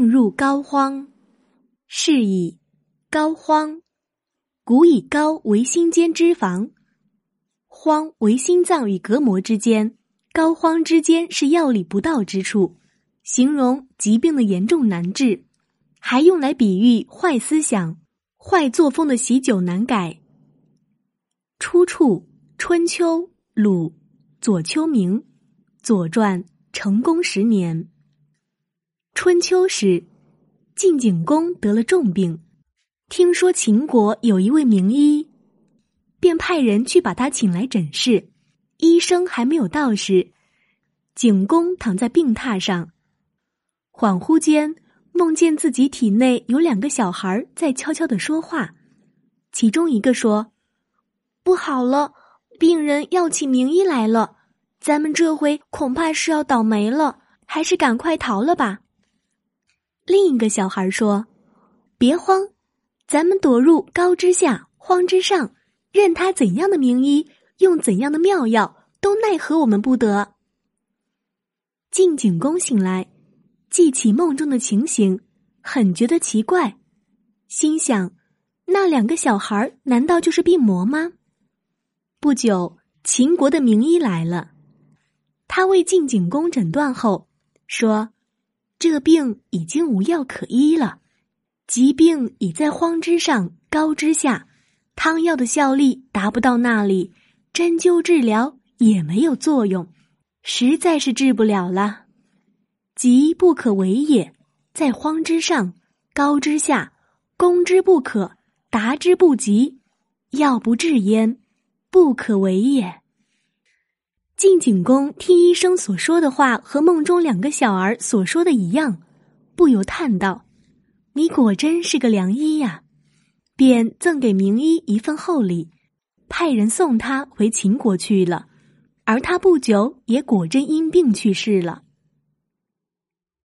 病入膏肓，是以膏肓。古以膏为心间脂肪，肓为心脏与隔膜之间，膏肓之间是药力不到之处，形容疾病的严重难治，还用来比喻坏思想、坏作风的习久难改。出处：春秋鲁左丘明《左传》成公十年。春秋时，晋景公得了重病。听说秦国有一位名医，便派人去把他请来诊视。医生还没有到时，景公躺在病榻上，恍惚间梦见自己体内有两个小孩在悄悄的说话。其中一个说：“不好了，病人要请名医来了，咱们这回恐怕是要倒霉了，还是赶快逃了吧。”另一个小孩说：“别慌。”咱们躲入高之下，荒之上，任他怎样的名医，用怎样的妙药，都奈何我们不得。晋景公醒来，记起梦中的情形，很觉得奇怪，心想：那两个小孩难道就是病魔吗？不久，秦国的名医来了，他为晋景公诊断后说：“这病已经无药可医了。”疾病已在荒之上，高之下，汤药的效力达不到那里，针灸治疗也没有作用，实在是治不了了。疾不可为也，在荒之上，高之下，攻之不可，达之不及，药不治焉，不可为也。晋景公听医生所说的话和梦中两个小儿所说的一样，不由叹道。你果真是个良医呀，便赠给名医一份厚礼，派人送他回秦国去了。而他不久也果真因病去世了。